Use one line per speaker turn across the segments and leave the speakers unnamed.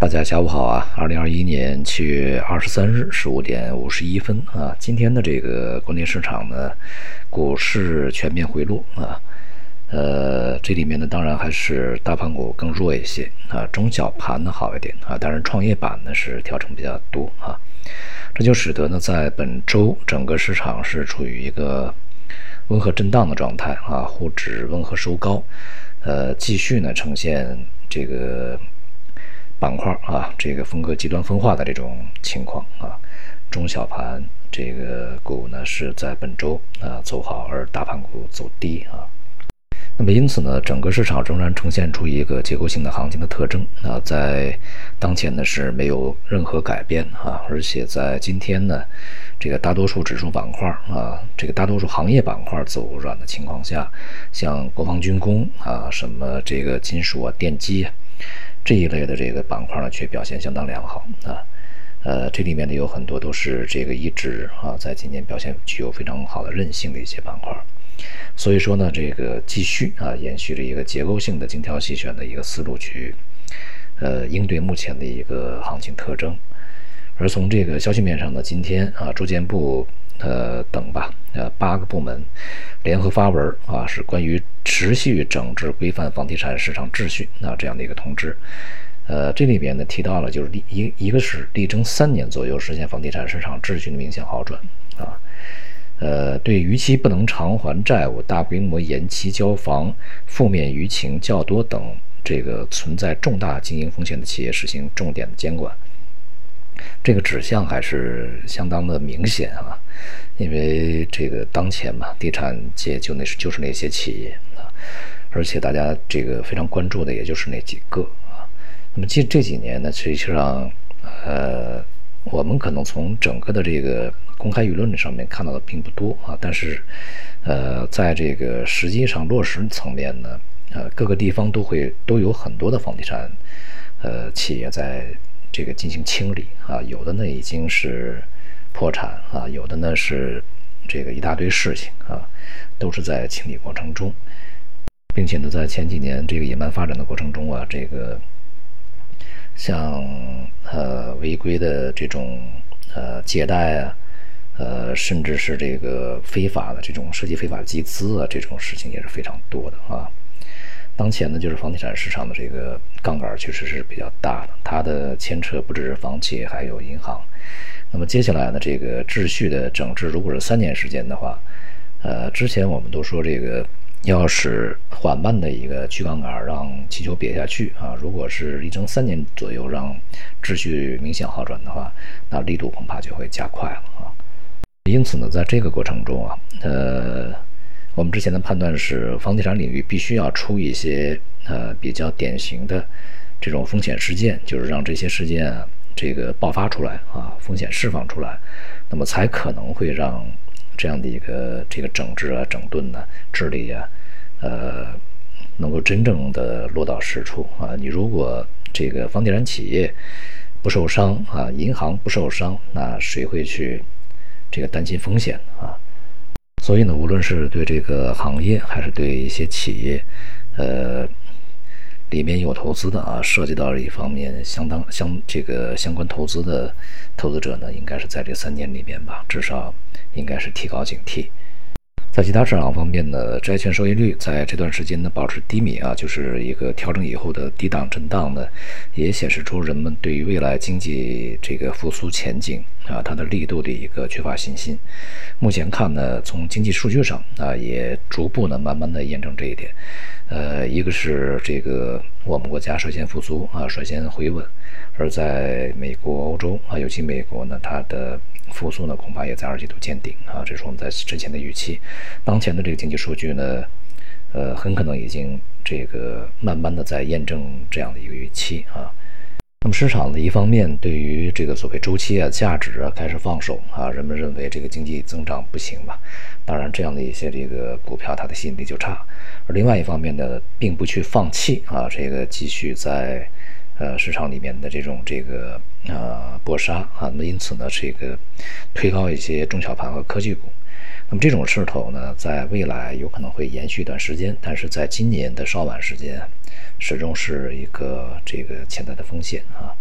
大家下午好啊！二零二一年七月二十三日十五点五十一分啊，今天的这个国内市场呢，股市全面回落啊，呃，这里面呢当然还是大盘股更弱一些啊，中小盘呢好一点啊，当然创业板呢是调整比较多啊，这就使得呢在本周整个市场是处于一个温和震荡的状态啊，沪指温和收高，呃，继续呢呈现这个。板块啊，这个风格极端分化的这种情况啊，中小盘这个股呢是在本周啊走好，而大盘股走低啊。那么因此呢，整个市场仍然呈现出一个结构性的行情的特征啊，在当前呢是没有任何改变啊，而且在今天呢，这个大多数指数板块啊，这个大多数行业板块走软的情况下，像国防军工啊，什么这个金属啊、电机。这一类的这个板块呢，却表现相当良好啊，呃，这里面呢有很多都是这个一直啊，在今年表现具有非常好的韧性的一些板块，所以说呢，这个继续啊，延续着一个结构性的精挑细选的一个思路去，呃，应对目前的一个行情特征。而从这个消息面上呢，今天啊，住建部。呃，等吧，呃，八个部门联合发文啊，是关于持续整治规范房地产市场秩序啊这样的一个通知。呃，这里边呢提到了，就是一一个是力争三年左右实现房地产市场秩序的明显好转啊。呃，对逾期不能偿还债务、大规模延期交房、负面舆情较多等这个存在重大经营风险的企业实行重点的监管。这个指向还是相当的明显啊，因为这个当前嘛，地产界就那是就是那些企业啊，而且大家这个非常关注的也就是那几个啊。那么这这几年呢，实际上呃，我们可能从整个的这个公开舆论上面看到的并不多啊，但是呃，在这个实际上落实层面呢，呃，各个地方都会都有很多的房地产呃企业在。这个进行清理啊，有的呢已经是破产啊，有的呢是这个一大堆事情啊，都是在清理过程中，并且呢，在前几年这个野蛮发展的过程中啊，这个像呃违规的这种呃借贷啊，呃甚至是这个非法的这种涉及非法集资啊，这种事情也是非常多的啊。当前呢，就是房地产市场的这个杠杆确实是比较大的，它的牵扯不只是房企，还有银行。那么接下来呢，这个秩序的整治，如果是三年时间的话，呃，之前我们都说这个要是缓慢的一个去杠杆，让气球瘪下去啊，如果是一整三年左右让秩序明显好转的话，那力度恐怕就会加快了啊。因此呢，在这个过程中啊，呃。我们之前的判断是，房地产领域必须要出一些呃比较典型的这种风险事件，就是让这些事件啊这个爆发出来啊，风险释放出来，那么才可能会让这样的一个这个整治啊、整顿呢、治理啊，呃，能够真正的落到实处啊。你如果这个房地产企业不受伤啊，银行不受伤，那谁会去这个担心风险啊？所以呢，无论是对这个行业，还是对一些企业，呃，里面有投资的啊，涉及到这一方面相当相这个相关投资的投资者呢，应该是在这三年里面吧，至少应该是提高警惕。在其他市场方面呢，债券收益率在这段时间呢保持低迷啊，就是一个调整以后的低档震荡呢，也显示出人们对于未来经济这个复苏前景啊，它的力度的一个缺乏信心。目前看呢，从经济数据上啊，也逐步呢慢慢的验证这一点。呃，一个是这个我们国家率先复苏啊，率先回稳，而在美国、欧洲啊，尤其美国呢，它的。复苏呢，恐怕也在二季度见顶啊，这是我们在之前的预期。当前的这个经济数据呢，呃，很可能已经这个慢慢的在验证这样的一个预期啊。市场的一方面对于这个所谓周期啊、价值啊开始放手啊，人们认为这个经济增长不行吧？当然，这样的一些这个股票它的吸引力就差。而另外一方面呢，并不去放弃啊，这个继续在。呃，市场里面的这种这个呃搏杀啊，那因此呢，这个推高一些中小盘和科技股。那么这种势头呢，在未来有可能会延续一段时间，但是在今年的稍晚时间，始终是一个这个潜在的风险啊，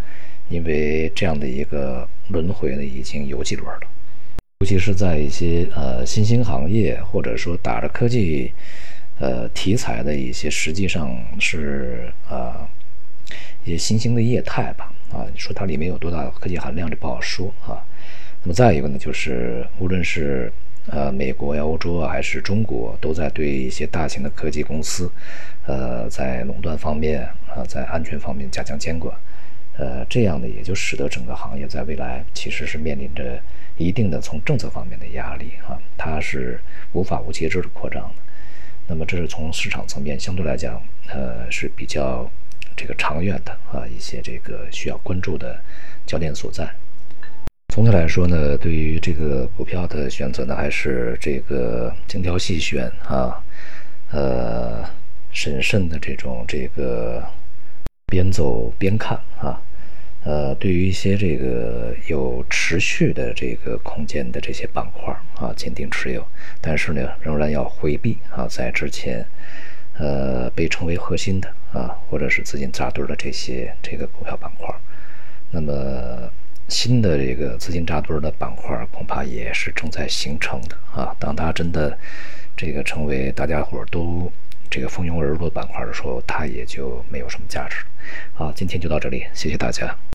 因为这样的一个轮回呢，已经有几轮了，尤其是在一些呃新兴行业，或者说打着科技呃题材的一些，实际上是呃一些新兴的业态吧啊，你说它里面有多大科技含量，这不好说啊。那么再一个呢，就是无论是呃，美国呀、欧洲啊，还是中国，都在对一些大型的科技公司，呃，在垄断方面啊，在安全方面加强监管，呃，这样呢，也就使得整个行业在未来其实是面临着一定的从政策方面的压力啊，它是无法无节制的扩张的。那么，这是从市场层面相对来讲，呃，是比较这个长远的啊，一些这个需要关注的焦点所在。总体来说呢，对于这个股票的选择呢，还是这个精挑细选啊，呃，审慎的这种这个边走边看啊，呃，对于一些这个有持续的这个空间的这些板块啊，坚定持有，但是呢，仍然要回避啊，在之前呃被称为核心的啊，或者是资金扎堆的这些这个股票板块，那么。新的这个资金扎堆的板块，恐怕也是正在形成的啊。当它真的这个成为大家伙都这个蜂拥而入的板块的时候，它也就没有什么价值。好，今天就到这里，谢谢大家。